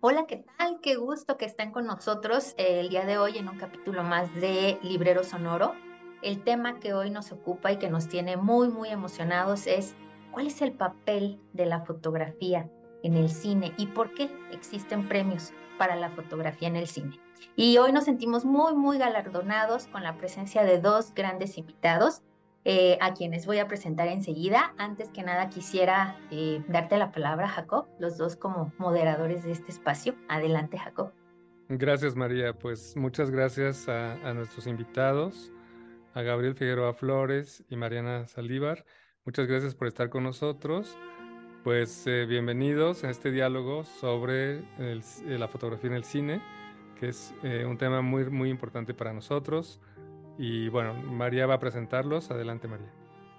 Hola, ¿qué tal? Qué gusto que estén con nosotros eh, el día de hoy en un capítulo más de Librero Sonoro. El tema que hoy nos ocupa y que nos tiene muy, muy emocionados es cuál es el papel de la fotografía en el cine y por qué existen premios para la fotografía en el cine. Y hoy nos sentimos muy, muy galardonados con la presencia de dos grandes invitados. Eh, a quienes voy a presentar enseguida. Antes que nada quisiera eh, darte la palabra, Jacob, los dos como moderadores de este espacio. Adelante, Jacob. Gracias, María. Pues muchas gracias a, a nuestros invitados, a Gabriel Figueroa Flores y Mariana Saldívar. Muchas gracias por estar con nosotros. Pues eh, bienvenidos a este diálogo sobre el, la fotografía en el cine, que es un tema muy, muy importante para nosotros. Y bueno, María va a presentarlos. Adelante, María.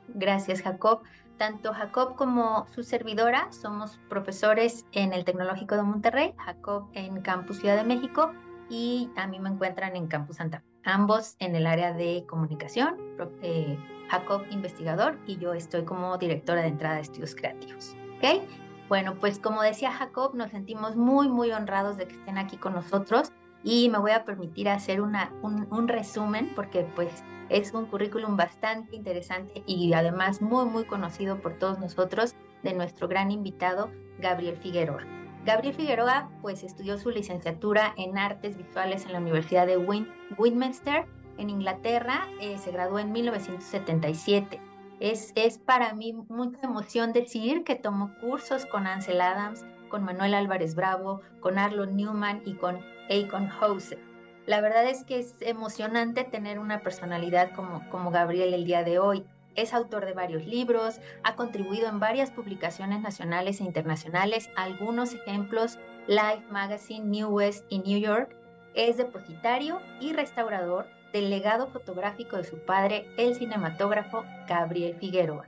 Gracias, Jacob. Tanto Jacob como su servidora somos profesores en el Tecnológico de Monterrey, Jacob en Campus Ciudad de México y a mí me encuentran en Campus Santa. Ambos en el área de comunicación, eh, Jacob investigador y yo estoy como directora de entrada de estudios creativos. ¿Ok? Bueno, pues como decía Jacob, nos sentimos muy, muy honrados de que estén aquí con nosotros y me voy a permitir hacer un, resumen porque pues es un currículum bastante interesante y además muy muy conocido por todos nosotros de nuestro gran invitado Gabriel Figueroa. Gabriel Figueroa pues estudió su licenciatura en artes visuales en la Universidad de Win Westminster en Inglaterra, eh, se graduó en 1977. Es, es para mí mucha emoción decir que tomó cursos con Ansel Adams, con Manuel Álvarez Bravo, con Arlo Newman y con Akon Hose. La verdad es que es emocionante tener una personalidad como, como Gabriel el día de hoy. Es autor de varios libros, ha contribuido en varias publicaciones nacionales e internacionales, algunos ejemplos, Life Magazine, New West y New York. Es depositario y restaurador del legado fotográfico de su padre, el cinematógrafo Gabriel Figueroa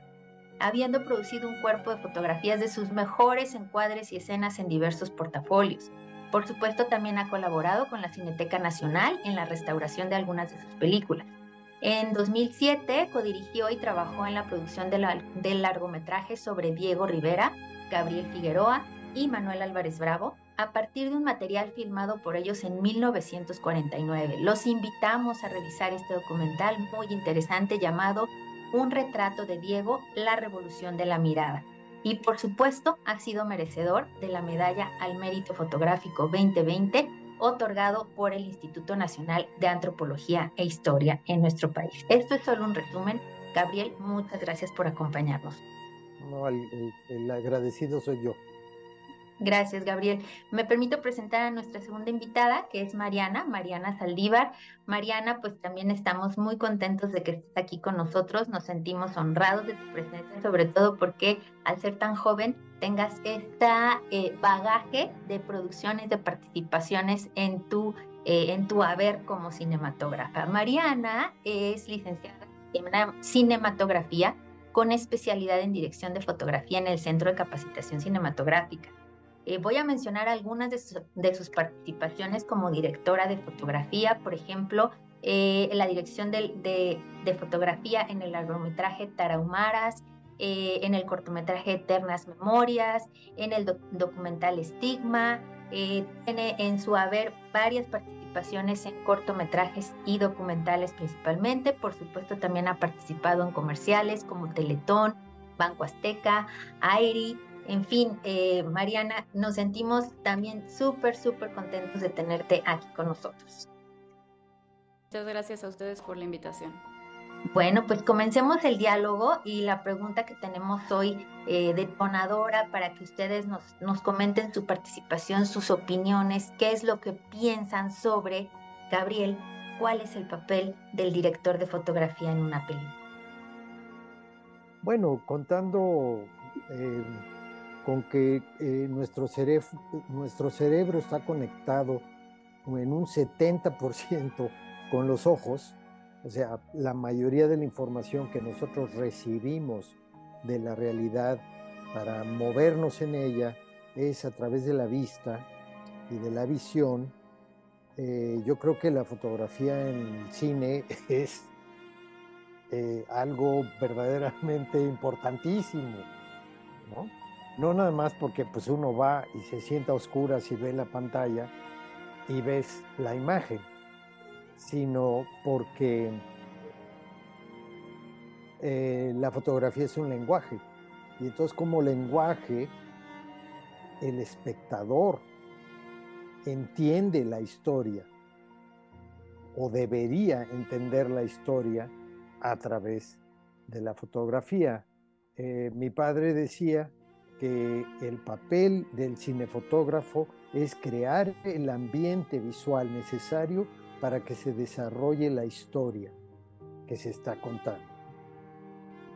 habiendo producido un cuerpo de fotografías de sus mejores encuadres y escenas en diversos portafolios. Por supuesto, también ha colaborado con la Cineteca Nacional en la restauración de algunas de sus películas. En 2007 codirigió y trabajó en la producción del largometraje sobre Diego Rivera, Gabriel Figueroa y Manuel Álvarez Bravo, a partir de un material filmado por ellos en 1949. Los invitamos a revisar este documental muy interesante llamado un retrato de Diego, La Revolución de la Mirada. Y por supuesto ha sido merecedor de la medalla al mérito fotográfico 2020 otorgado por el Instituto Nacional de Antropología e Historia en nuestro país. Esto es solo un resumen. Gabriel, muchas gracias por acompañarnos. No, el, el agradecido soy yo. Gracias, Gabriel. Me permito presentar a nuestra segunda invitada, que es Mariana, Mariana Saldívar. Mariana, pues también estamos muy contentos de que estés aquí con nosotros. Nos sentimos honrados de tu presencia, sobre todo porque al ser tan joven tengas este bagaje de producciones, de participaciones en tu, eh, en tu haber como cinematógrafa. Mariana es licenciada en cinematografía con especialidad en dirección de fotografía en el Centro de Capacitación Cinematográfica. Eh, voy a mencionar algunas de, sus participaciones como directora de fotografía, por ejemplo, eh, la dirección de, fotografía en el largometraje Tarahumaras, eh, en el cortometraje Eternas Memorias, en el documental Estigma, tiene en su haber varias participaciones en cortometrajes y documentales principalmente, por supuesto también ha participado en comerciales como Teletón, Banco Azteca, Airi, en fin, eh, Mariana, nos sentimos también súper, súper contentos de tenerte aquí con nosotros. Muchas gracias a ustedes por la invitación. Bueno, pues comencemos el diálogo y la pregunta que tenemos hoy eh, detonadora para que ustedes nos, nos comenten su participación, sus opiniones, qué es lo que piensan sobre Gabriel, cuál es el papel del director de fotografía en una película. Bueno, contando eh, con que eh, nuestro, cerebro, está conectado en un 70% con los ojos, o sea, la mayoría de la información que nosotros recibimos de la realidad para movernos en ella es a través de la vista y de la visión. Eh, yo creo que la fotografía en cine es eh, algo verdaderamente importantísimo, ¿no? No nada más porque pues uno va y se sienta a oscuras ve la pantalla y ves la imagen, sino porque eh, la fotografía es un lenguaje. Y entonces como lenguaje, el espectador entiende la historia o debería entender la historia a través de la fotografía. Eh, mi padre decía que el papel del cinefotógrafo es crear el ambiente visual necesario para que se desarrolle la historia que se está contando.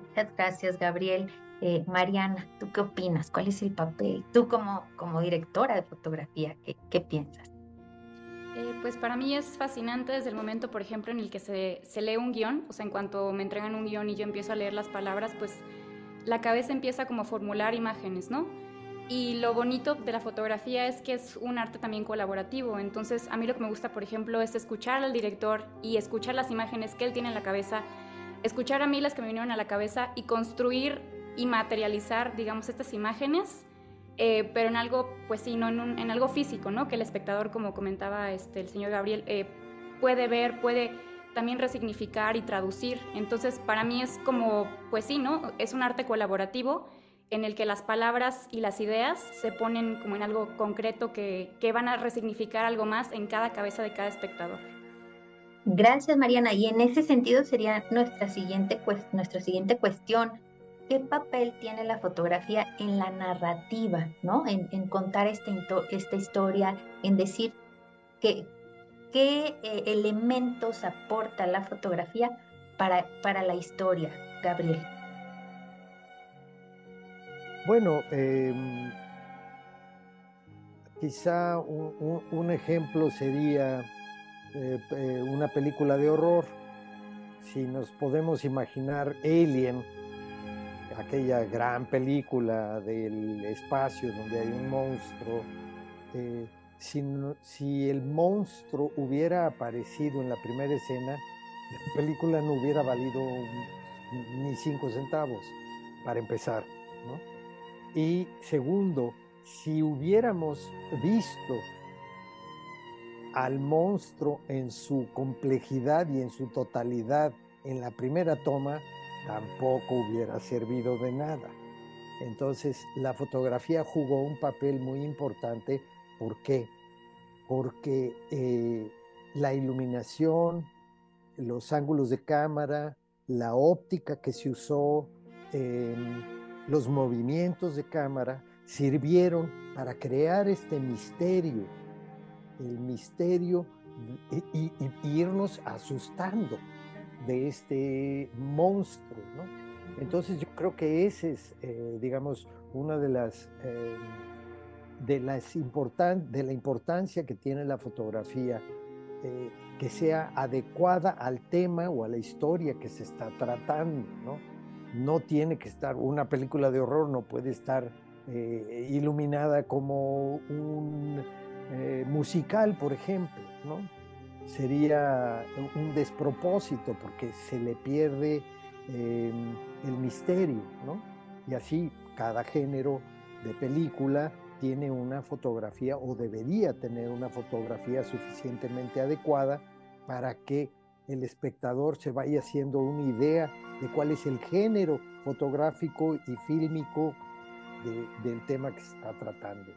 Muchas gracias, Gabriel. Eh, Mariana, ¿tú qué opinas? ¿Cuál es el papel? Tú como, como directora de fotografía, ¿qué, qué piensas? Eh, pues para mí es fascinante desde el momento, por ejemplo, en el que se, se, lee un guion, o sea, en cuanto me entregan un guion y yo empiezo a leer las palabras, pues la cabeza empieza como a formular imágenes, ¿no? Y lo bonito de la fotografía es que es un arte también colaborativo, entonces a mí lo que me gusta, por ejemplo, es escuchar al director y escuchar las imágenes que él tiene en la cabeza, escuchar a mí las que me vinieron a la cabeza y construir y materializar, digamos, estas imágenes, eh, pero en algo, pues sí, no en, algo físico, ¿no? Que el espectador, como comentaba este, el señor Gabriel, eh, puede ver, puede también resignificar y traducir. Entonces, para mí es como, pues sí, ¿no? Es un arte colaborativo en el que las palabras y las ideas se ponen como en algo concreto que, que van a resignificar algo más en cada cabeza de cada espectador. Gracias, Mariana. Y en ese sentido sería nuestra siguiente, pues, nuestra siguiente cuestión. ¿Qué papel tiene la fotografía en la narrativa, ¿no? En, contar esta, esta historia, en decir que, qué eh, elementos aporta la fotografía para, para la historia, Gabriel. Bueno, em, quizá un, ejemplo sería eh, eh, una película de horror. Si nos podemos imaginar Alien, aquella gran película del espacio donde hay un monstruo, eh, si, el monstruo hubiera aparecido en la primera escena, la película no hubiera valido ni cinco centavos, para empezar. Y segundo, si hubiéramos visto al monstruo en su complejidad y en su totalidad en la primera toma, tampoco hubiera servido de nada. Entonces, la fotografía jugó un papel muy importante. ¿Por qué? Porque eh, la iluminación, los ángulos de cámara, la óptica que se usó, em, los movimientos de cámara, sirvieron para crear este misterio, el misterio y irnos asustando de este monstruo, ¿no? Entonces yo creo que ese es, eh, digamos, una de las, eh, de, las importan de la importancia que tiene la fotografía, eh, que sea adecuada al tema o a la historia que se está tratando, ¿no? No tiene que estar, una película de horror no puede estar iluminada como un musical, por ejemplo, ¿no? sería un despropósito porque se le pierde em, el misterio, ¿no? Y así cada género de película tiene una fotografía o debería tener una fotografía suficientemente adecuada para que el espectador se vaya haciendo una idea de cuál es el género fotográfico y fílmico del tema que se está tratando.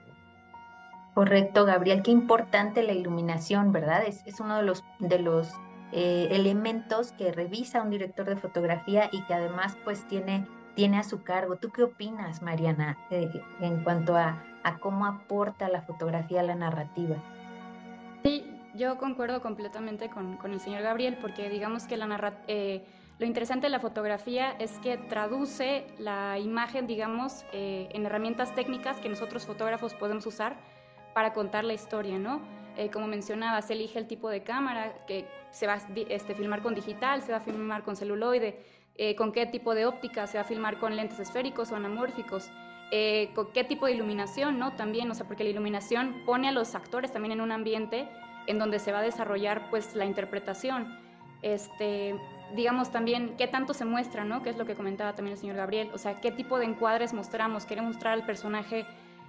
Correcto, Gabriel, qué importante la iluminación, ¿verdad? Es, uno de los, de los eh, elementos que revisa un director de fotografía y que además pues tiene, tiene a su cargo. ¿Tú qué opinas, Mariana, eh, en cuanto a, a, cómo aporta la fotografía a la narrativa? Sí, yo concuerdo completamente con, con el señor Gabriel, porque digamos que la eh, lo interesante de la fotografía es que traduce la imagen, digamos, en herramientas técnicas que nosotros fotógrafos podemos usar para contar la historia, ¿no? Eh, como mencionaba, se elige el tipo de cámara, que se va a este, filmar con digital, se va a filmar con celuloide, eh, con qué tipo de óptica, se va a filmar con lentes esféricos o anamórficos, eh, con qué tipo de iluminación, ¿no? También, o sea, porque la iluminación pone a los actores también en un ambiente en donde se va a desarrollar, pues, la interpretación. Este, digamos también qué tanto se muestra, ¿no? Que es lo que comentaba también el señor Gabriel. O sea, qué tipo de encuadres mostramos. Queremos mostrar al personaje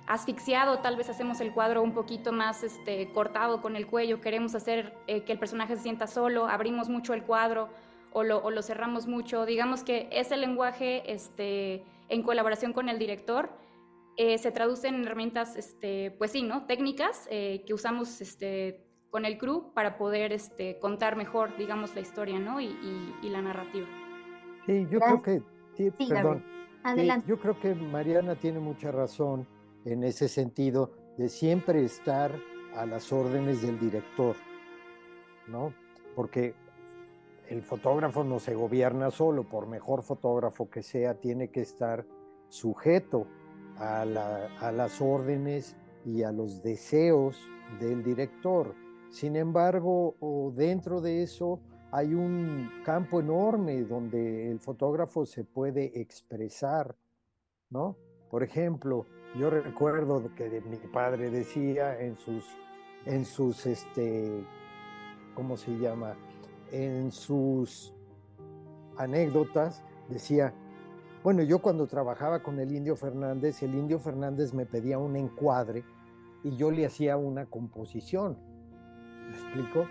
asfixiado, tal vez hacemos el cuadro un poquito más este, cortado con el cuello, queremos hacer eh, que el personaje se sienta solo, abrimos mucho el cuadro o lo, o lo cerramos mucho. Digamos que ese lenguaje este, en colaboración con el director eh, se traduce en herramientas, este, pues sí, ¿no? Técnicas eh, que usamos este, con el crew para poder este, contar mejor, digamos, la historia, ¿no? Y, la narrativa. Sí, yo creo que, sí, perdón. Adelante. yo creo que Mariana tiene mucha razón en ese sentido de siempre estar a las órdenes del director, ¿no? Porque el fotógrafo no se gobierna solo, por mejor fotógrafo que sea, tiene que estar sujeto a, las órdenes y a los deseos del director. Sin embargo, dentro de eso hay un campo enorme donde el fotógrafo se puede expresar, ¿no? Por ejemplo, yo recuerdo que mi padre decía en sus, en sus, este, ¿cómo se llama? En sus anécdotas, decía, bueno, yo cuando trabajaba con el Indio Fernández, el Indio Fernández me pedía un encuadre y yo le hacía una composición. ¿Me explico?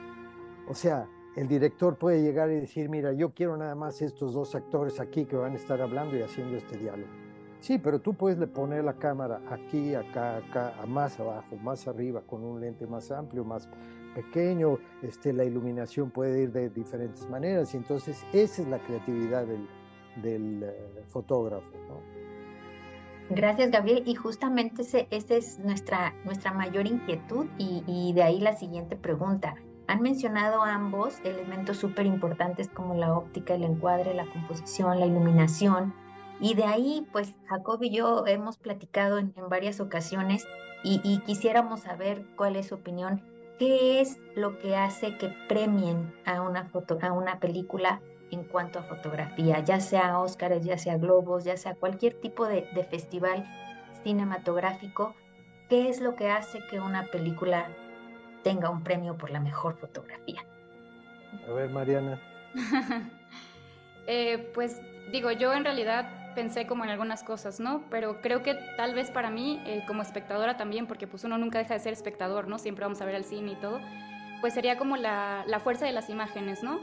O sea, el director puede llegar y decir, mira, yo quiero nada más estos dos actores aquí que van a estar hablando y haciendo este diálogo. Sí, pero tú puedes poner la cámara aquí, acá, acá, más abajo, más arriba, con un lente más amplio, más pequeño, este, la iluminación puede ir de diferentes maneras y entonces esa es la creatividad del, del eh, fotógrafo. Gracias, Gabriel. Y justamente esa es nuestra, nuestra mayor inquietud y, y de ahí la siguiente pregunta. Han mencionado ambos elementos súper importantes como la óptica, el encuadre, la composición, la iluminación. Y de ahí, pues Jacob y yo hemos platicado en, varias ocasiones y, quisiéramos saber cuál es su opinión. ¿Qué es lo que hace que premien a una, foto, a una película en cuanto a fotografía, ya sea Óscares, ya sea Globos, ya sea cualquier tipo de, de festival cinematográfico? ¿Qué es lo que hace que una película tenga un premio por la mejor fotografía? A ver, Mariana. Eh, pues digo, yo en realidad pensé como en algunas cosas, ¿no? Pero creo que tal vez para mí, eh, como espectadora también, porque pues uno nunca deja de ser espectador, ¿no? Siempre vamos a ver al cine y todo, pues sería como la, la fuerza de las imágenes, ¿no?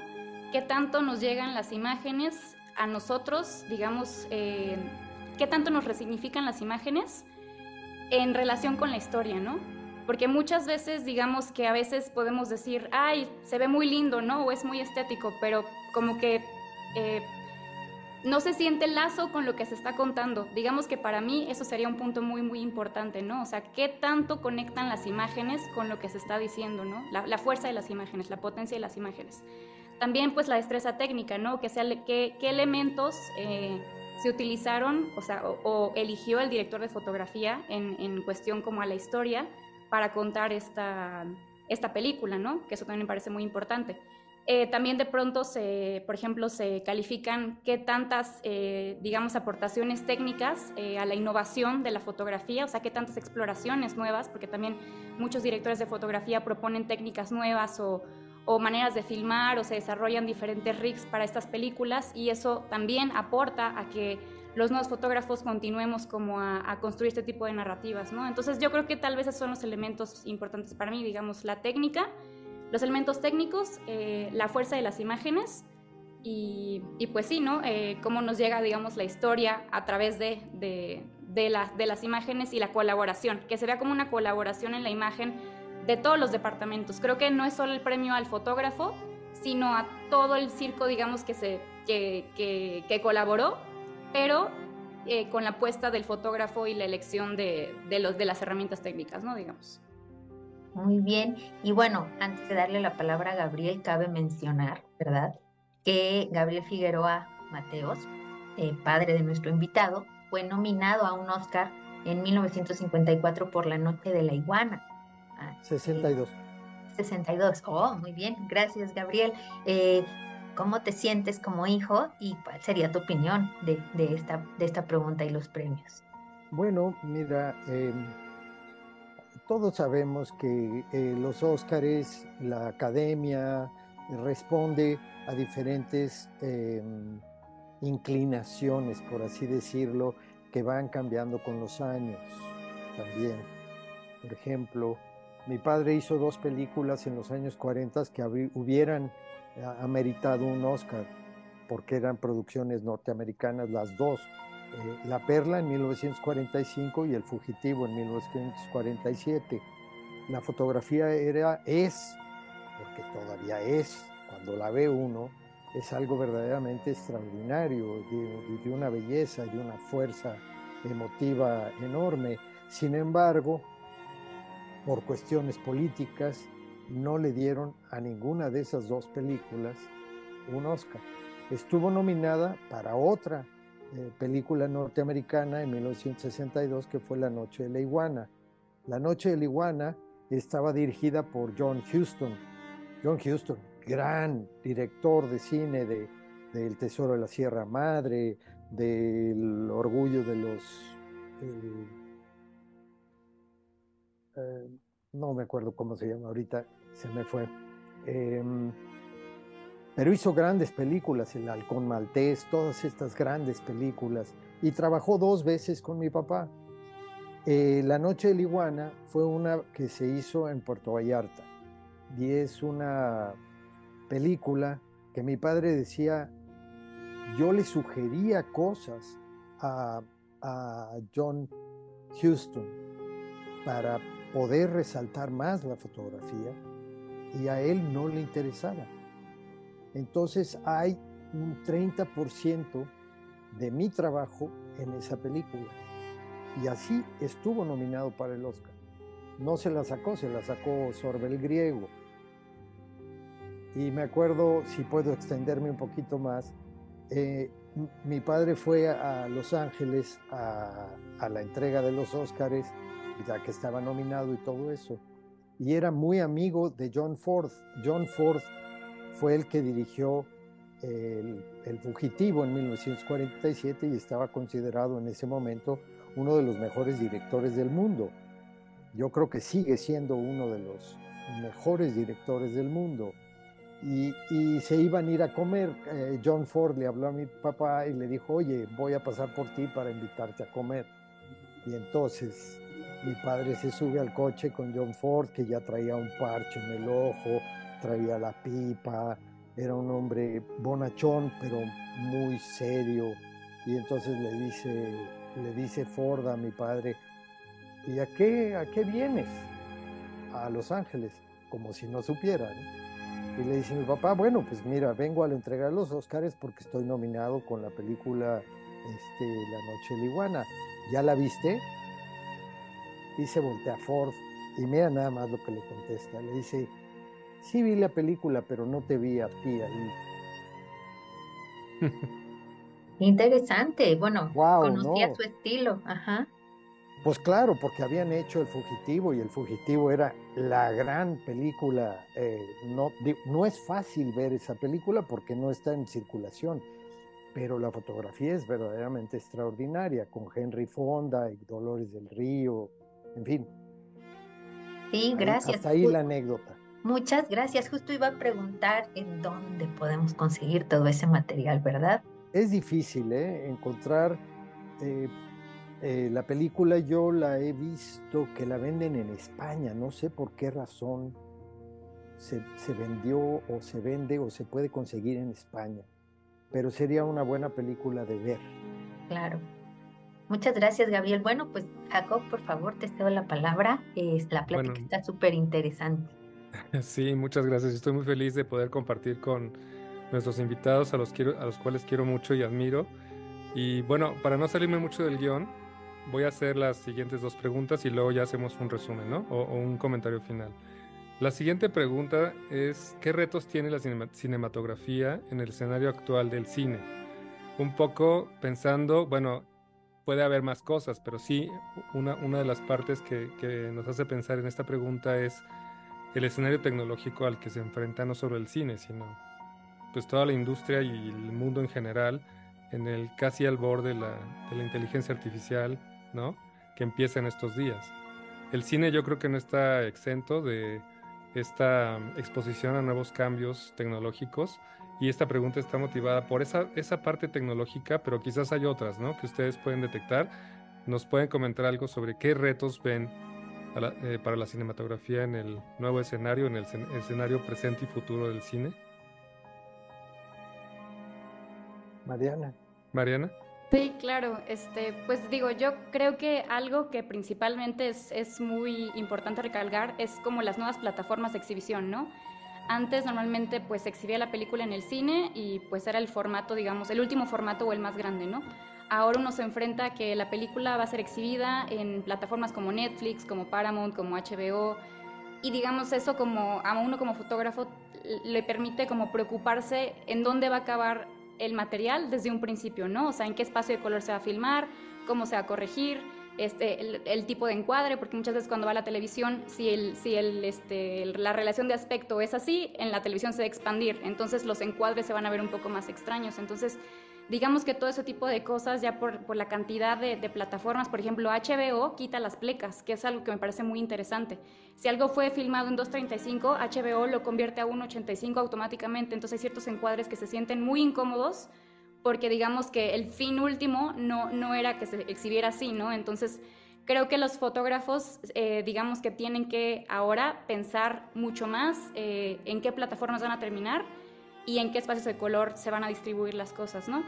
¿Qué tanto nos llegan las imágenes a nosotros, digamos, eh, qué tanto nos resignifican las imágenes en relación con la historia, ¿no? Porque muchas veces, digamos que a veces podemos decir, ay, se ve muy lindo, ¿no? O es muy estético, pero como que eh, no se siente lazo con lo que se está contando. Digamos que para mí eso sería un punto muy, muy importante, ¿no? O sea, ¿qué tanto conectan las imágenes con lo que se está diciendo, ¿no? La, fuerza de las imágenes, la potencia de las imágenes. También, pues, la destreza técnica, ¿no? Que sea, qué, qué elementos eh, se utilizaron, o sea, o, eligió el director de fotografía en, en cuestión como a la historia para contar esta, esta película, ¿no? Que eso también me parece muy importante. Eh, también de pronto, se, por ejemplo, se califican qué tantas, eh, digamos, aportaciones técnicas eh, a la innovación de la fotografía, o sea, qué tantas exploraciones nuevas, porque también muchos directores de fotografía proponen técnicas nuevas o, maneras de filmar o se desarrollan diferentes rigs para estas películas y eso también aporta a que los nuevos fotógrafos continuemos como a, a, construir este tipo de narrativas, ¿no? Entonces yo creo que tal vez esos son los elementos importantes para mí, digamos, la técnica, los elementos técnicos, eh, la fuerza de las imágenes y, pues sí, ¿no? Eh, cómo nos llega, digamos, la historia a través de, de, de las imágenes y la colaboración, que se vea como una colaboración en la imagen de todos los departamentos. Creo que no es solo el premio al fotógrafo, sino a todo el circo, digamos, que, se, que, que, colaboró, pero eh, con la apuesta del fotógrafo y la elección de, de, los, de las herramientas técnicas, ¿no? Digamos. Muy bien. Y bueno, antes de darle la palabra a Gabriel, cabe mencionar, ¿verdad? Que Gabriel Figueroa Mateos, eh, padre de nuestro invitado, fue nominado a un Oscar en 1954 por La Noche de la Iguana. 62. 62. Oh, muy bien. Gracias, Gabriel. Eh, ¿Cómo te sientes como hijo y cuál sería tu opinión de, esta, de esta pregunta y los premios? Bueno, mira, eh, todos sabemos que eh, los Óscares, la academia, responde a diferentes em, inclinaciones, por así decirlo, que van cambiando con los años también. Por ejemplo, mi padre hizo dos películas en los años 40 que hubieran eh, ameritado un Oscar, porque eran producciones norteamericanas las dos. Eh, La Perla en 1945 y El Fugitivo en 1947. La fotografía era, es, porque todavía es, cuando la ve uno, es algo verdaderamente extraordinario, de, de una belleza de una fuerza emotiva enorme. Sin embargo, por cuestiones políticas, no le dieron a ninguna de esas dos películas un Oscar. Estuvo nominada para otra eh, película norteamericana en 1962 que fue La Noche de la Iguana. La Noche de la Iguana estaba dirigida por John Huston. John Huston, gran director de cine de, El Tesoro de la Sierra Madre, del Orgullo de los... Eh, eh, no me acuerdo cómo se llama ahorita, se me fue. Pero hizo grandes películas, El Halcón Maltés, todas estas grandes películas, y trabajó dos veces con mi papá. Eh, la Noche de la Iguana fue una que se hizo en Puerto Vallarta, y es una película que mi padre decía, yo le sugería cosas a, a John Houston para poder resaltar más la fotografía y a él no le interesaba. Entonces hay un 30% de mi trabajo en esa película. Y así estuvo nominado para el Oscar. No se la sacó, se la sacó Sorbel Griego. Y me acuerdo, si puedo extenderme un poquito más, eh, mi padre fue a Los Ángeles a, a la entrega de los Óscares ya que estaba nominado y todo eso. Y era muy amigo de John Ford. John Ford fue el que dirigió el, Fugitivo en 1947 y estaba considerado en ese momento uno de los mejores directores del mundo. Yo creo que sigue siendo uno de los mejores directores del mundo. Y, y se iban a ir a comer. Eh, John Ford le habló a mi papá y le dijo, oye, voy a pasar por ti para invitarte a comer. Y entonces mi padre se sube al coche con John Ford, que ya traía un parche en el ojo, traía la pipa, era un hombre bonachón, pero muy serio. Y entonces le dice, le dice Ford a mi padre, ¿y a qué, a qué vienes? A Los Ángeles, como si no supiera. Y le dice mi papá, bueno, pues mira, vengo a la entrega de los Oscars porque estoy nominado con la película este, La Noche de la Iguana. ¿Ya la viste? y se voltea a Ford y mira nada más lo que le contesta. Le dice, sí vi la película, pero no te vi a ti ahí. Interesante, bueno, conocía su estilo, ajá. Pues claro, porque habían hecho El Fugitivo y El Fugitivo era la gran película. Eh, no, no es fácil ver esa película porque no está en circulación, pero la fotografía es verdaderamente extraordinaria, con Henry Fonda y Dolores del Río, en fin. Sí, gracias. Hasta ahí la anécdota. Muchas gracias. Justo iba a preguntar en dónde podemos conseguir todo ese material, ¿verdad? Es difícil ¿eh? encontrar eh, eh, la película. Yo la he visto que la venden en España. No sé por qué razón se, se vendió o se vende o se puede conseguir en España. Pero sería una buena película de ver. Claro. Muchas gracias, Gabriel. Bueno, pues Jacob, por favor, te cedo la palabra. Es, la plática está súper interesante. Sí, muchas gracias. Estoy muy feliz de poder compartir con nuestros invitados, a los, quiero, a los cuales quiero mucho y admiro. Y bueno, para no salirme mucho del guion, voy a hacer las siguientes dos preguntas y luego ya hacemos un resumen, ¿no? O, o un comentario final. La siguiente pregunta es, ¿qué retos tiene la cinematografía en el escenario actual del cine? Un poco pensando, bueno, puede haber más cosas, pero sí, una, una de las partes que, que, nos hace pensar en esta pregunta es el escenario tecnológico al que se enfrenta no solo el cine, sino pues toda la industria y el mundo en general, en el casi al borde de la, de la inteligencia artificial, ¿no? Que empieza en estos días. El cine yo creo que no está exento de esta exposición a nuevos cambios tecnológicos. Y esta pregunta está motivada por esa, esa parte tecnológica, pero quizás hay otras, ¿no? Que ustedes pueden detectar. ¿Nos pueden comentar algo sobre qué retos ven eh, para la cinematografía en el nuevo escenario, en el escenario presente y futuro del cine? Mariana. Mariana. Sí, claro. Este, pues digo, yo creo que algo que principalmente es, es muy importante recalcar es como las nuevas plataformas de exhibición, ¿no? Antes normalmente pues se exhibía la película en el cine y pues era el formato, digamos, el último formato o el más grande, ¿no? Ahora uno se enfrenta a que la película va a ser exhibida en plataformas como Netflix, como Paramount, como HBO, y digamos eso como a uno como fotógrafo le permite como preocuparse en dónde va a acabar el material desde un principio, ¿no? O sea, en qué espacio de color se va a filmar, cómo se va a corregir, este, el, tipo de encuadre, porque muchas veces cuando va a la televisión, si, el, si el, este, la relación de aspecto es así, en la televisión se va a expandir, entonces los encuadres se van a ver un poco más extraños. Entonces, digamos que todo ese tipo de cosas, ya por, por la cantidad de, de, plataformas, por ejemplo, HBO quita las plecas, que es algo que me parece muy interesante. Si algo fue filmado en 235, HBO lo convierte a 185 automáticamente, entonces hay ciertos encuadres que se sienten muy incómodos porque digamos que el fin último no, no era que se exhibiera así, ¿no? Entonces, creo que los fotógrafos, eh, digamos que tienen que ahora pensar mucho más eh, en qué plataformas van a terminar y en qué espacios de color se van a distribuir las cosas, ¿no?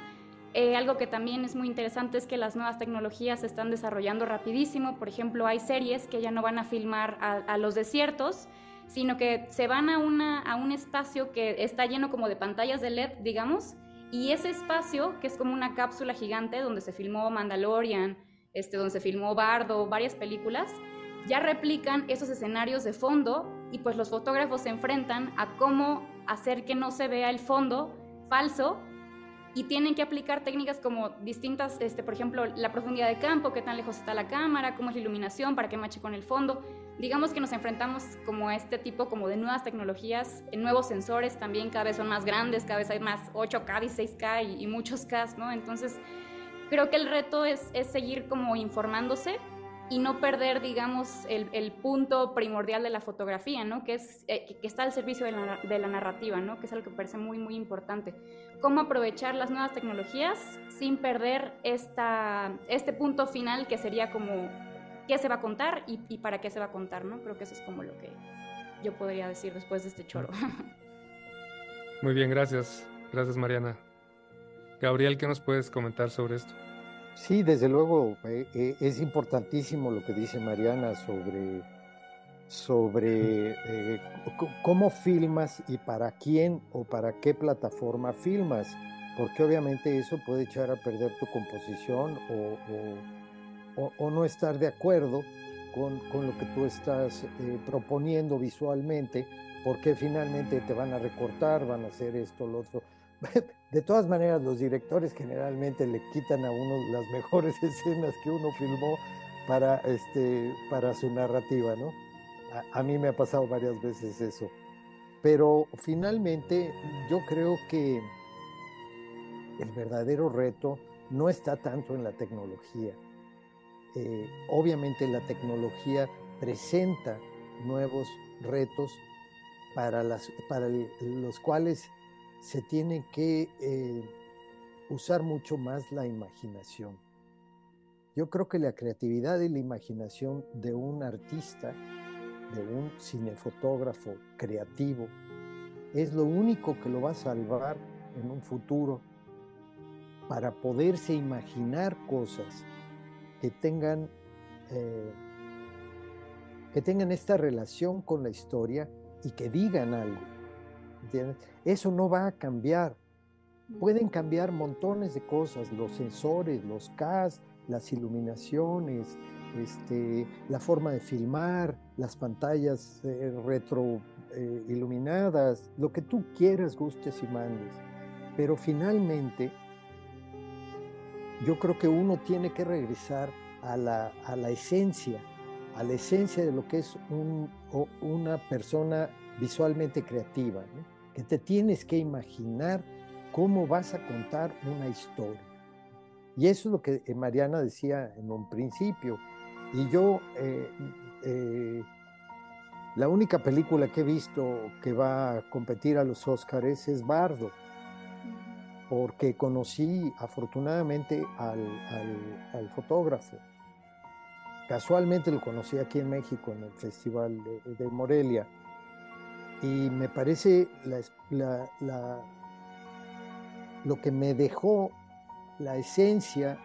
Eh, algo que también es muy interesante es que las nuevas tecnologías se están desarrollando rapidísimo. Por ejemplo, hay series que ya no van a filmar a, los desiertos, sino que se van a, una, a un espacio que está lleno como de pantallas de LED, digamos, y ese espacio, que es como una cápsula gigante donde se filmó Mandalorian, este, donde se filmó Bardo, varias películas, ya replican esos escenarios de fondo y pues los fotógrafos se enfrentan a cómo hacer que no se vea el fondo falso y tienen que aplicar técnicas como distintas, este, por ejemplo, la profundidad de campo, qué tan lejos está la cámara, cómo es la iluminación para que mache con el fondo digamos que nos enfrentamos como a este tipo como de nuevas tecnologías, nuevos sensores también cada vez son más grandes, cada vez hay más 8K, 16K y, muchos K, ¿no? Entonces, creo que el reto es, es seguir como informándose y no perder, digamos, el, el, punto primordial de la fotografía, ¿no? Que, es, eh, que está al servicio de la, de la, narrativa, ¿no? Que es algo que parece muy, muy importante. Cómo aprovechar las nuevas tecnologías sin perder esta, este punto final que sería como qué se va a contar y, para qué se va a contar, ¿no? Creo que eso es como lo que yo podría decir después de este choro. Muy bien, gracias. Gracias, Mariana. Gabriel, ¿qué nos puedes comentar sobre esto? Sí, desde luego, eh, eh, es importantísimo lo que dice Mariana sobre, sobre eh, cómo filmas y para quién o para qué plataforma filmas, porque obviamente eso puede echar a perder tu composición o o, no estar de acuerdo con, lo que tú estás eh, proponiendo visualmente, porque finalmente te van a recortar, van a hacer esto, lo otro. De todas maneras, los directores generalmente le quitan a uno las mejores escenas que uno filmó para, este, para su narrativa, ¿no? A, mí me ha pasado varias veces eso. Pero finalmente yo creo que el verdadero reto no está tanto en la tecnología, eh, obviamente la tecnología presenta nuevos retos para, las, para los cuales se tiene que eh, usar mucho más la imaginación. Yo creo que la creatividad y la imaginación de un artista, de un cinefotógrafo creativo, es lo único que lo va a salvar en un futuro para poderse imaginar cosas que tengan, eh, que tengan esta relación con la historia y que digan algo. Eso no va a cambiar. Pueden cambiar montones de cosas, los sensores, los CAS, las iluminaciones, este, la forma de filmar, las pantallas eh, retro eh, iluminadas, lo que tú quieras, gustes y mandes. Pero finalmente yo creo que uno tiene que regresar a la, esencia, a la esencia de lo que es una persona visualmente creativa, que te tienes que imaginar cómo vas a contar una historia. Y eso es lo que Mariana decía en un principio. Y yo eh, eh, La única película que he visto que va a competir a los Oscars es Bardo, porque conocí afortunadamente al, fotógrafo. Casualmente lo conocí aquí en México, en el Festival de, Morelia, y me parece lo que me dejó la esencia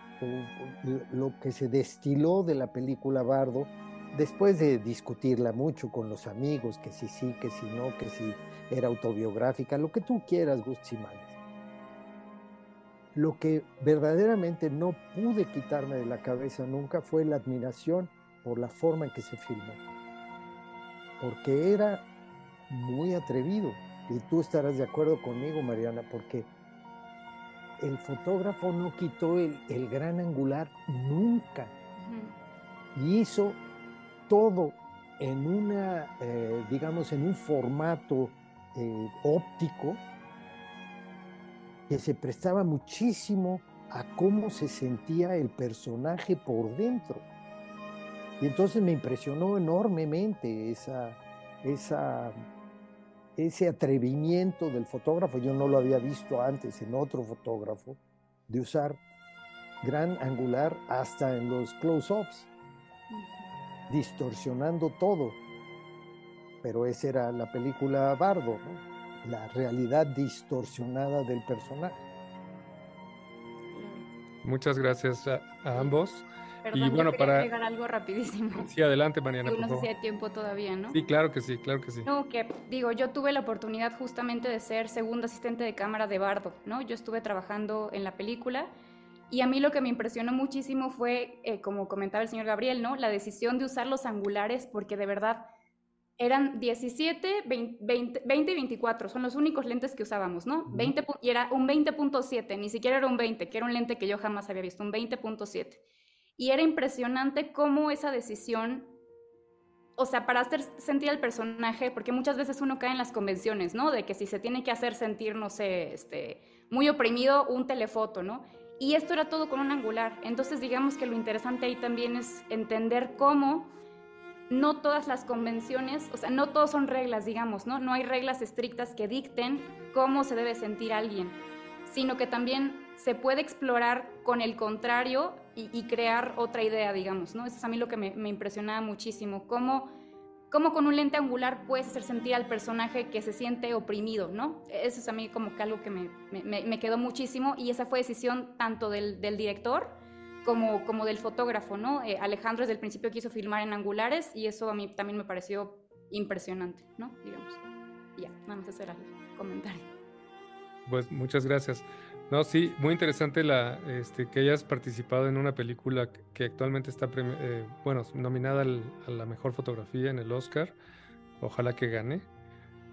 lo que se destiló de la película Bardo, después de discutirla mucho con los amigos, que si sí, que si no, que si era autobiográfica, lo que tú quieras, Gustavo Lo que verdaderamente no pude quitarme de la cabeza nunca fue la admiración por la forma en que se filmó. Porque era muy atrevido. Y tú estarás de acuerdo conmigo, Mariana, porque el fotógrafo no quitó el, gran angular nunca. Y hizo todo en una, eh, digamos, en un formato eh, óptico que se prestaba muchísimo a cómo se sentía el personaje por dentro. Y entonces me impresionó enormemente esa, esa ese atrevimiento del fotógrafo, yo no lo había visto antes en otro fotógrafo, de usar gran angular hasta en los close-ups, distorsionando todo. Pero esa era la película Bardo, la realidad distorsionada del personaje. Muchas gracias a ambos y bueno, para agregar algo rapidísimo. Sí, adelante, Mariana. no sé si hay tiempo todavía, ¿no? Sí, claro que sí, claro que sí. No, que digo, yo tuve la oportunidad justamente de ser segundo asistente de cámara de Bardo, ¿no? Yo estuve trabajando en la película y a mí lo que me impresionó muchísimo fue, eh, como comentaba el señor Gabriel, ¿no? La decisión de usar los angulares porque de verdad eran 17, 20, 20, y 24, son los únicos lentes que usábamos, ¿no? 20, y era un 20.7, ni siquiera era un 20, que era un lente que yo jamás había visto, un 20.7. Y era impresionante cómo esa decisión, o sea, para hacer sentir al personaje, porque muchas veces uno cae en las convenciones, ¿no? De que si se tiene que hacer sentir, no sé, este, muy oprimido, un telefoto, ¿no? Y esto era todo con un angular. Entonces, digamos que lo interesante ahí también es entender cómo no todas las convenciones, o sea, no todos son reglas, digamos, ¿no? No hay reglas estrictas que dicten cómo se debe sentir alguien, sino que también se puede explorar con el contrario y, crear otra idea, digamos, ¿no? Eso es a mí lo que me, impresionaba muchísimo, cómo, cómo, con un lente angular puedes hacer sentir al personaje que se siente oprimido, ¿no? Eso es a mí como que algo que me, me, quedó muchísimo y esa fue decisión tanto del, del director como, como del fotógrafo, ¿no? Eh, Alejandro desde el principio quiso filmar en angulares y eso a mí también me pareció impresionante, ¿no? Digamos. Ya, nada más ese era el comentario. Pues muchas gracias. No, sí, muy interesante la, este, que hayas participado en una película que actualmente está, eh, bueno, nominada a la mejor fotografía en el Oscar. Ojalá que gane.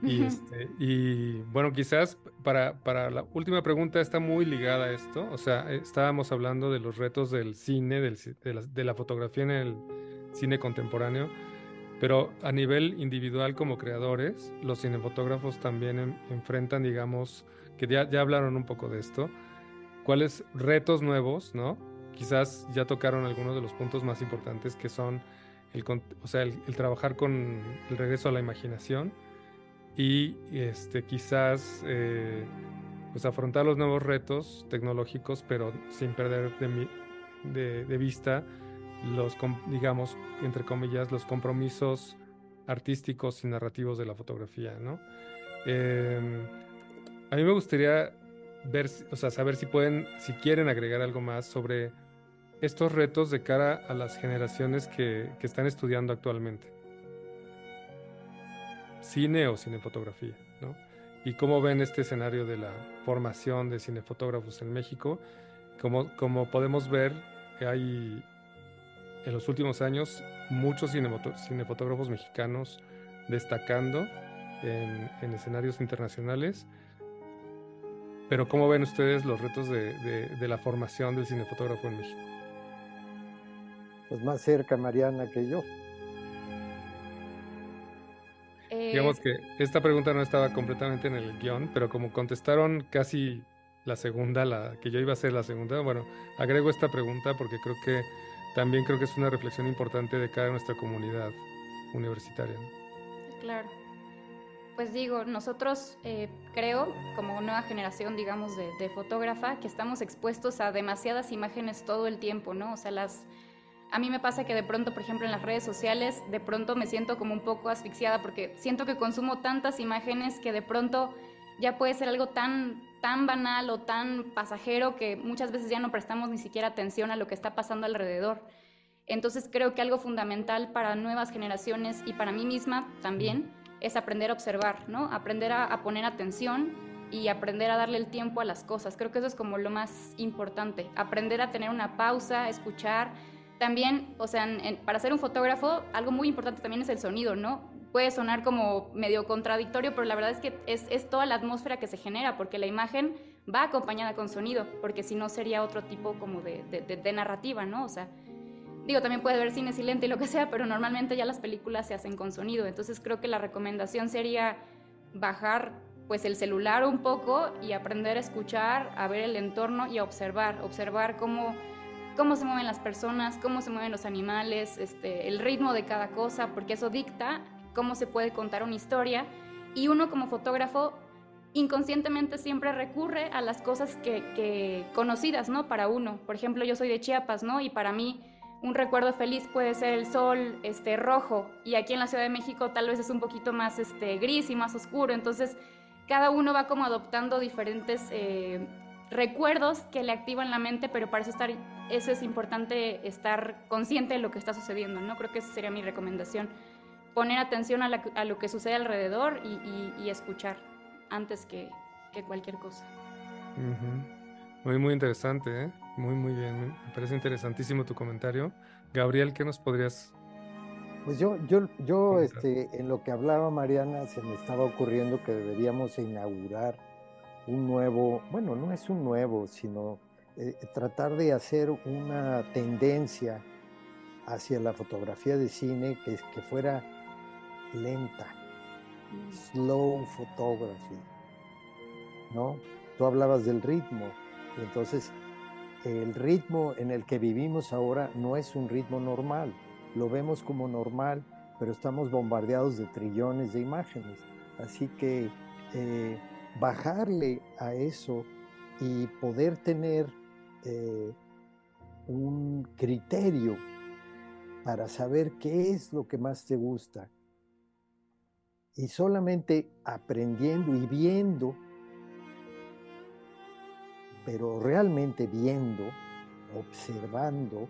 Y, este, y bueno, quizás para, para, la última pregunta está muy ligada a esto. O sea, estábamos hablando de los retos del cine, del, de, la, fotografía en el cine contemporáneo, pero a nivel individual como creadores, los cinefotógrafos también enfrentan, digamos, que ya, ya hablaron un poco de esto. ¿Cuáles retos nuevos, no? Quizás ya tocaron algunos de los puntos más importantes que son el, o sea, el, trabajar con el regreso a la imaginación y este, quizás eh, pues afrontar los nuevos retos tecnológicos, pero sin perder de, de, vista los, digamos, entre comillas, los compromisos artísticos y narrativos de la fotografía, ¿no? Em, a mí me gustaría ver, o sea, saber si pueden, si quieren agregar algo más sobre estos retos de cara a las generaciones que, están estudiando actualmente. Cine o cinefotografía, ¿no? Y cómo ven este escenario de la formación de cinefotógrafos en México. Como, como podemos ver, hay en los últimos años muchos cinefotógrafos mexicanos destacando en, en escenarios internacionales pero ¿cómo ven ustedes los retos de, la formación del cinefotógrafo en México? Pues más cerca Mariana que yo. Eh, Digamos que esta pregunta no estaba completamente en el guion, pero como contestaron casi la segunda, la que yo iba a hacer la segunda, bueno, agrego esta pregunta porque creo que también creo que es una reflexión importante de cada nuestra comunidad universitaria. Claro. Pues digo, nosotros eh, creo, como nueva generación, digamos, de, de, fotógrafa, que estamos expuestos a demasiadas imágenes todo el tiempo, ¿no? O sea, las... A mí me pasa que de pronto, por ejemplo, en las redes sociales, de pronto me siento como un poco asfixiada porque siento que consumo tantas imágenes que de pronto ya puede ser algo tan, tan banal o tan pasajero que muchas veces ya no prestamos ni siquiera atención a lo que está pasando alrededor. Entonces creo que algo fundamental para nuevas generaciones y para mí misma también es aprender a observar, ¿no? Aprender a, poner atención y aprender a darle el tiempo a las cosas. Creo que eso es como lo más importante. Aprender a tener una pausa, escuchar. También, o sea, para ser un fotógrafo, algo muy importante también es el sonido, ¿no? Puede sonar como medio contradictorio, pero la verdad es que es, toda la atmósfera que se genera, porque la imagen va acompañada con sonido, porque si no sería otro tipo como de, de narrativa, ¿no? O sea, Digo, también puede ver cine silente y lo que sea, pero normalmente ya las películas se hacen con sonido. Entonces creo que la recomendación sería bajar pues el celular un poco y aprender a escuchar, a ver el entorno y a observar, observar cómo, cómo se mueven las personas, cómo se mueven los animales, este, el ritmo de cada cosa, porque eso dicta cómo se puede contar una historia. Y uno como fotógrafo inconscientemente siempre recurre a las cosas que, que conocidas, ¿no? Para uno. Por ejemplo, yo soy de Chiapas, ¿no? Y para mí un recuerdo feliz puede ser el sol este, rojo y aquí en la Ciudad de México tal vez es un poquito más este, gris y más oscuro. Entonces cada uno va como adoptando diferentes eh, recuerdos que le activan la mente, pero para eso, estar, eso es importante estar consciente de lo que está sucediendo. ¿no? Creo que esa sería mi recomendación. Poner atención a, lo que sucede alrededor y, escuchar antes que, cualquier cosa. Muy, muy interesante, ¿eh? Muy, muy bien. Me parece interesantísimo tu comentario. Gabriel, ¿qué nos podrías pues yo, yo, yo este, en lo que hablaba Mariana, se me estaba ocurriendo que deberíamos inaugurar un nuevo, bueno, no es un nuevo, sino eh, tratar de hacer una tendencia hacia la fotografía de cine que, que fuera lenta, mm. slow photography, ¿no? Tú hablabas del ritmo, entonces, el ritmo en el que vivimos ahora no es un ritmo normal. Lo vemos como normal, pero estamos bombardeados de trillones de imágenes. Así que eh, bajarle a eso y poder tener eh, un criterio para saber qué es lo que más te gusta. Y solamente aprendiendo y viendo pero realmente viendo, observando,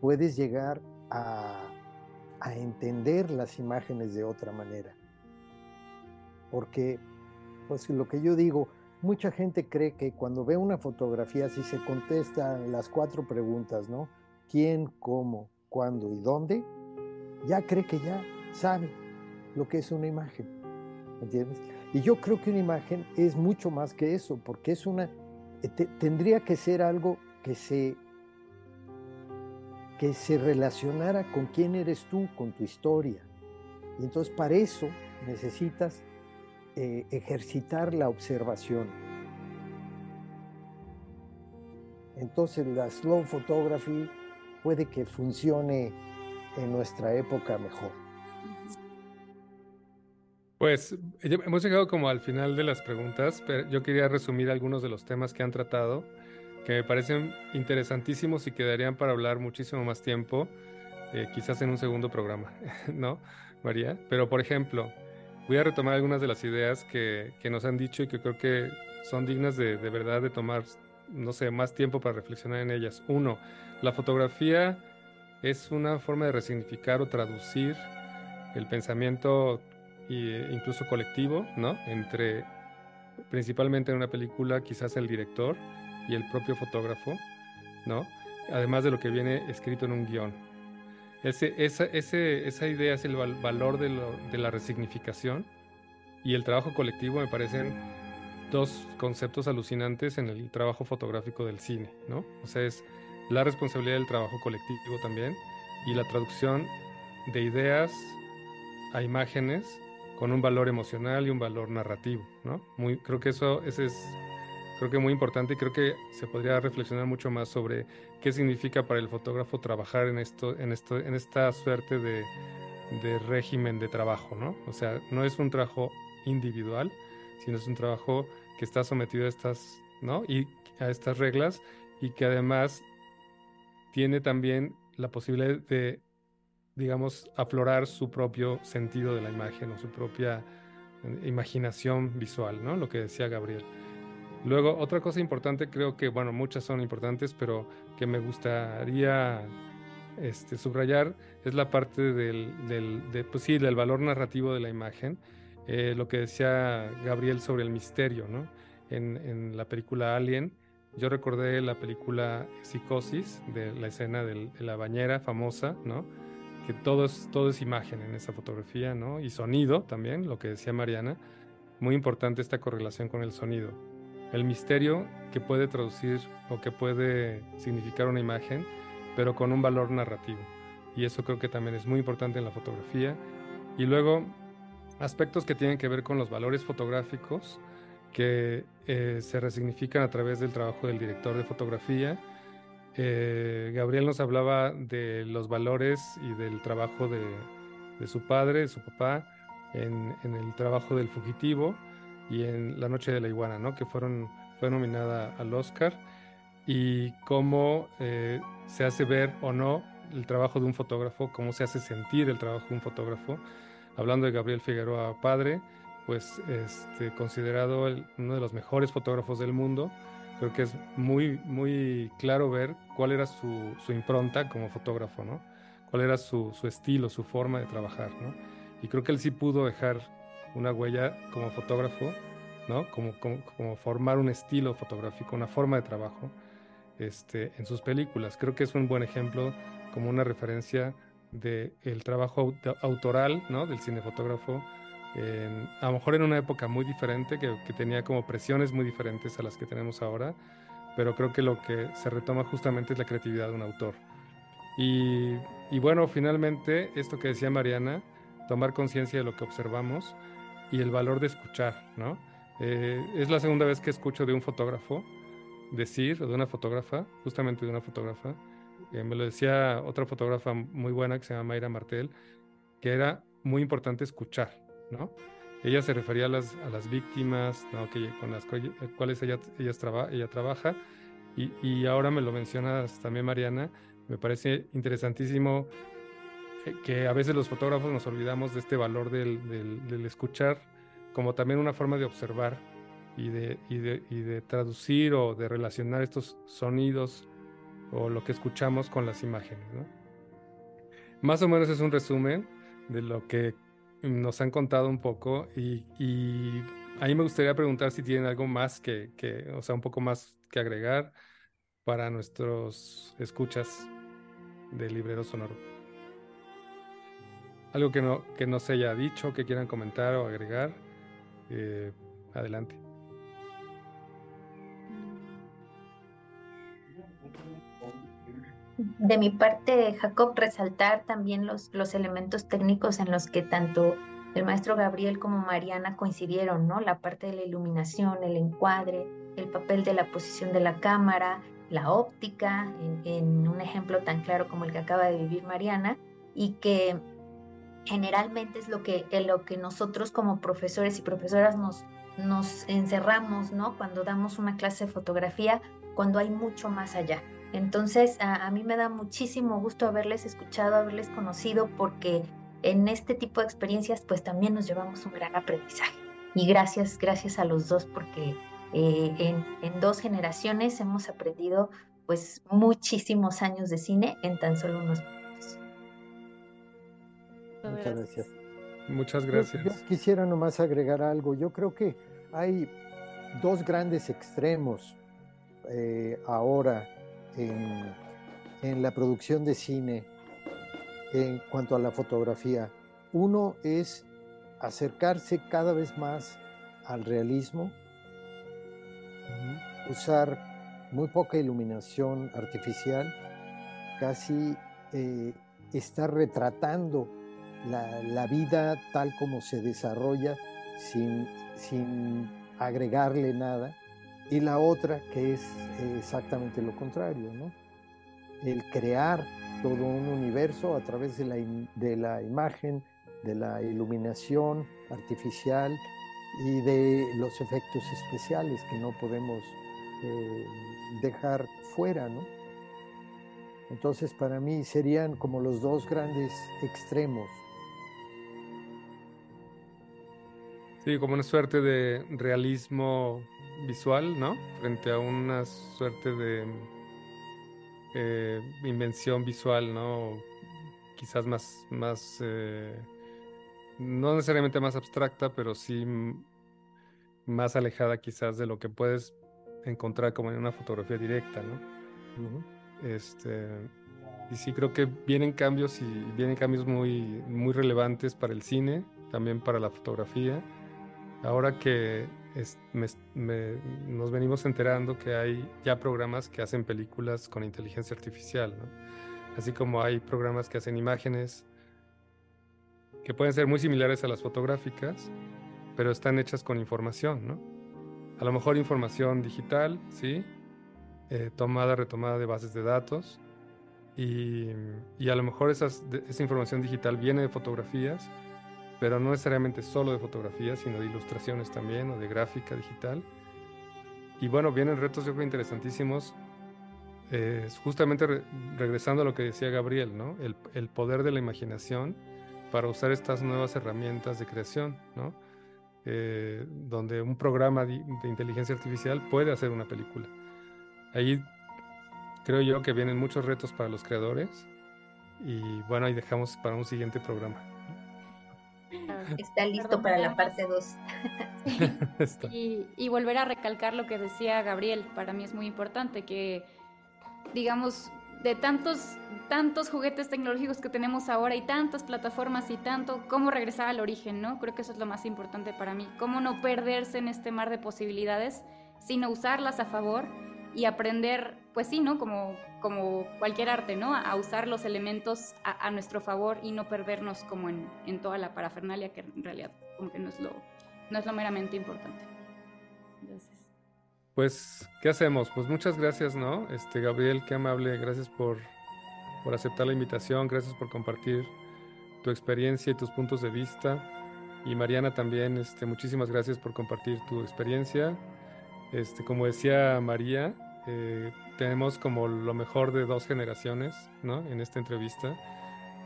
puedes llegar a, entender las imágenes de otra manera. Porque, pues lo que yo digo, mucha gente cree que cuando ve una fotografía, si se contestan las cuatro preguntas, ¿no? ¿Quién, cómo, cuándo y dónde? Ya cree que ya sabe lo que es una imagen. ¿Entiendes? Y yo creo que una imagen es mucho más que eso, porque es una, eh, tendría que ser algo que se, que se relacionara con quién eres tú, con tu historia. Y entonces para eso necesitas eh, ejercitar la observación. Entonces la slow photography puede que funcione en nuestra época mejor. Pues hemos llegado como al final de las preguntas, pero yo quería resumir algunos de los temas que han tratado, que me parecen interesantísimos y quedarían para hablar muchísimo más tiempo, eh, quizás en un segundo programa, ¿no, María? Pero, por ejemplo, voy a retomar algunas de las ideas que, que nos han dicho y que creo que son dignas de, de verdad de tomar, no sé, más tiempo para reflexionar en ellas. Uno, la fotografía es una forma de resignificar o traducir el pensamiento e incluso colectivo, ¿no? Entre, principalmente en una película, quizás el director y el propio fotógrafo, ¿no? Además de lo que viene escrito en un guion. Ese, esa, ese, esa idea es el valor de, lo, de la resignificación y el trabajo colectivo me parecen dos conceptos alucinantes en el trabajo fotográfico del cine, ¿no? O sea, es la responsabilidad del trabajo colectivo también y la traducción de ideas a imágenes con un valor emocional y un valor narrativo, ¿no? Muy, creo que eso ese es creo que muy importante y creo que se podría reflexionar mucho más sobre qué significa para el fotógrafo trabajar en esto, en esto, en esta suerte de, de régimen de trabajo, ¿no? O sea, no es un trabajo individual, sino es un trabajo que está sometido a estas, ¿no? Y a estas reglas y que además tiene también la posibilidad de, digamos, aflorar su propio sentido de la imagen o su propia eh, imaginación visual, ¿no? Lo que decía Gabriel. Luego, otra cosa importante, creo que, bueno, muchas son importantes, pero que me gustaría este, subrayar es la parte del, del, pues sí, del valor narrativo de la imagen, eh, lo que decía Gabriel sobre el misterio, ¿no? En, en, la película Alien, yo recordé la película Psicosis, de la escena de la bañera famosa, ¿no? Que todo es, todo es imagen en esa fotografía, ¿no? Y sonido también, lo que decía Mariana. Muy importante esta correlación con el sonido. El misterio que puede traducir o que puede significar una imagen, pero con un valor narrativo. Y eso creo que también es muy importante en la fotografía. Y luego, aspectos que tienen que ver con los valores fotográficos, que eh, se resignifican a través del trabajo del director de fotografía. Eh, Gabriel nos hablaba de los valores y del trabajo de, su padre, de su papá, en, el trabajo del fugitivo y en La Noche de la Iguana, ¿no? que fueron, fue nominada al Oscar, y cómo eh, se hace ver o no el trabajo de un fotógrafo, cómo se hace sentir el trabajo de un fotógrafo. Hablando de Gabriel Figueroa, padre, pues este, considerado uno de los mejores fotógrafos del mundo. Creo que es muy, muy claro ver cuál era su, su impronta como fotógrafo, ¿no? Cuál era su, su, estilo, su forma de trabajar, ¿no? Y creo que él sí pudo dejar una huella como fotógrafo, ¿no? Como, como, como formar un estilo fotográfico, una forma de trabajo este, en sus películas. Creo que es un buen ejemplo como una referencia del el trabajo autoral, ¿no? Del cinefotógrafo a lo mejor en una época muy diferente, que, tenía como presiones muy diferentes a las que tenemos ahora, pero creo que lo que se retoma justamente es la creatividad de un autor. Y, bueno, finalmente, esto que decía Mariana, tomar conciencia de lo que observamos y el valor de escuchar, ¿no? Eh, es la segunda vez que escucho de un fotógrafo decir, o de una fotógrafa, justamente de una fotógrafa, eh, me lo decía otra fotógrafa muy buena que se llama Mayra Martel, que era muy importante escuchar, ¿no? Ella se refería a las, víctimas con las cuales ella, trabaja y, ahora me lo mencionas también, Mariana. Me parece interesantísimo eh, que a veces los fotógrafos nos olvidamos de este valor del, escuchar como también una forma de observar y de, traducir o de relacionar estos sonidos o lo que escuchamos con las imágenes. Más o menos es un resumen de lo que nos han contado un poco y, y a mí me gustaría preguntar si tienen algo más que, que, o sea, un poco más que agregar para nuestros escuchas de Librero Sonoro. Algo que no, que no se haya dicho, que quieran comentar o agregar, eh, adelante. De mi parte, Jacob, resaltar también los, los elementos técnicos en los que tanto el maestro Gabriel como Mariana coincidieron, ¿no? La parte de la iluminación, el encuadre, el papel de la posición de la cámara, la óptica, en, un ejemplo tan claro como el que acaba de vivir Mariana, y que generalmente es lo que, en lo que nosotros como profesores y profesoras nos, nos encerramos, ¿no? Cuando damos una clase de fotografía, cuando hay mucho más allá. Entonces, a, mí me da muchísimo gusto haberles escuchado, haberles conocido, porque en este tipo de experiencias, pues también nos llevamos un gran aprendizaje. Y gracias, gracias a los dos, porque eh, en, dos generaciones hemos aprendido pues muchísimos años de cine en tan solo unos minutos. Muchas gracias. Muchas gracias. yo, quisiera nomás agregar algo. Yo creo que hay dos grandes extremos eh, ahora en, la producción de cine en cuanto a la fotografía. Uno es acercarse cada vez más al realismo, usar muy poca iluminación artificial, casi eh, estar retratando la, vida tal como se desarrolla sin, sin agregarle nada y la otra que es exactamente lo contrario, ¿no? El crear todo un universo a través de la, de la imagen, de la iluminación artificial y de los efectos especiales que no podemos eh, dejar fuera, ¿no? Entonces para mí serían como los dos grandes extremos. Sí, como una suerte de realismo visual, ¿no? Frente a una suerte de eh, invención visual, ¿no? Quizás más, más eh, no necesariamente más abstracta, pero sí más alejada quizás de lo que puedes encontrar como en una fotografía directa, ¿no? Este, y sí creo que vienen cambios y vienen cambios muy, muy relevantes para el cine, también para la fotografía. Ahora que nos venimos enterando que hay ya programas que hacen películas con inteligencia artificial, así como hay programas que hacen imágenes que pueden ser muy similares a las fotográficas, pero están hechas con información, ¿no? A lo mejor información digital, sí, eh, tomada, retomada de bases de datos. Y, a lo mejor esa información digital viene de fotografías, pero no necesariamente solo de fotografías, sino de ilustraciones también o de gráfica digital. Y bueno, vienen retos yo creo interesantísimos, eh, justamente regresando a lo que decía Gabriel, ¿no? El, poder de la imaginación para usar estas nuevas herramientas de creación, ¿no? Eh, donde un programa de inteligencia artificial puede hacer una película ahí creo yo que vienen muchos retos para los creadores y bueno, ahí dejamos para un siguiente programa. Está listo para la parte 2. y, y, volver a recalcar lo que decía Gabriel, para mí es muy importante que, digamos, de tantos, tantos juguetes tecnológicos que tenemos ahora y tantas plataformas y tanto, cómo regresar al origen, ¿no? Creo que eso es lo más importante para mí. Cómo no perderse en este mar de posibilidades, sino usarlas a favor y aprender, pues sí, ¿no? Como, como cualquier arte, ¿no? A, usar los elementos a, nuestro favor y no perdernos como en, en, toda la parafernalia que en realidad como que no es lo, no es lo meramente importante. Pues, ¿qué hacemos? Pues muchas gracias, ¿no? Este, Gabriel, qué amable, gracias por, por aceptar la invitación, gracias por compartir tu experiencia y tus puntos de vista. Y Mariana también, este, muchísimas gracias por compartir tu experiencia. Este, como decía María, eh, tenemos como lo mejor de dos generaciones ¿no? en esta entrevista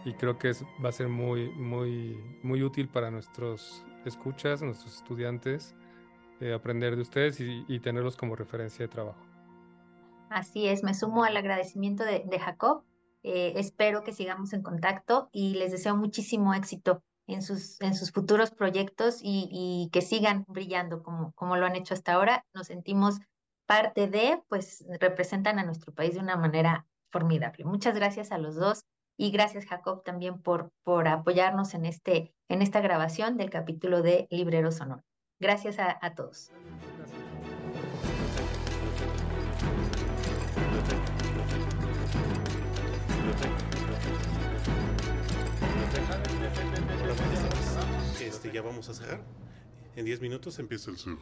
y creo que va a ser muy, muy, muy útil para nuestros escuchas, nuestros estudiantes, eh, aprender de ustedes y, tenerlos como referencia de trabajo. Así es, me sumo al agradecimiento de, Jacob. Eh, espero que sigamos en contacto y les deseo muchísimo éxito en sus, en sus futuros proyectos y, que sigan brillando como, como lo han hecho hasta ahora. Nos sentimos parte de, pues representan a nuestro país de una manera formidable. Muchas gracias a los dos y gracias Jacob también por, por apoyarnos en, este, en esta grabación del capítulo de Librero Sonoro. Gracias a, a todos. Este, ya vamos a cerrar. En 10 minutos empieza el cerro.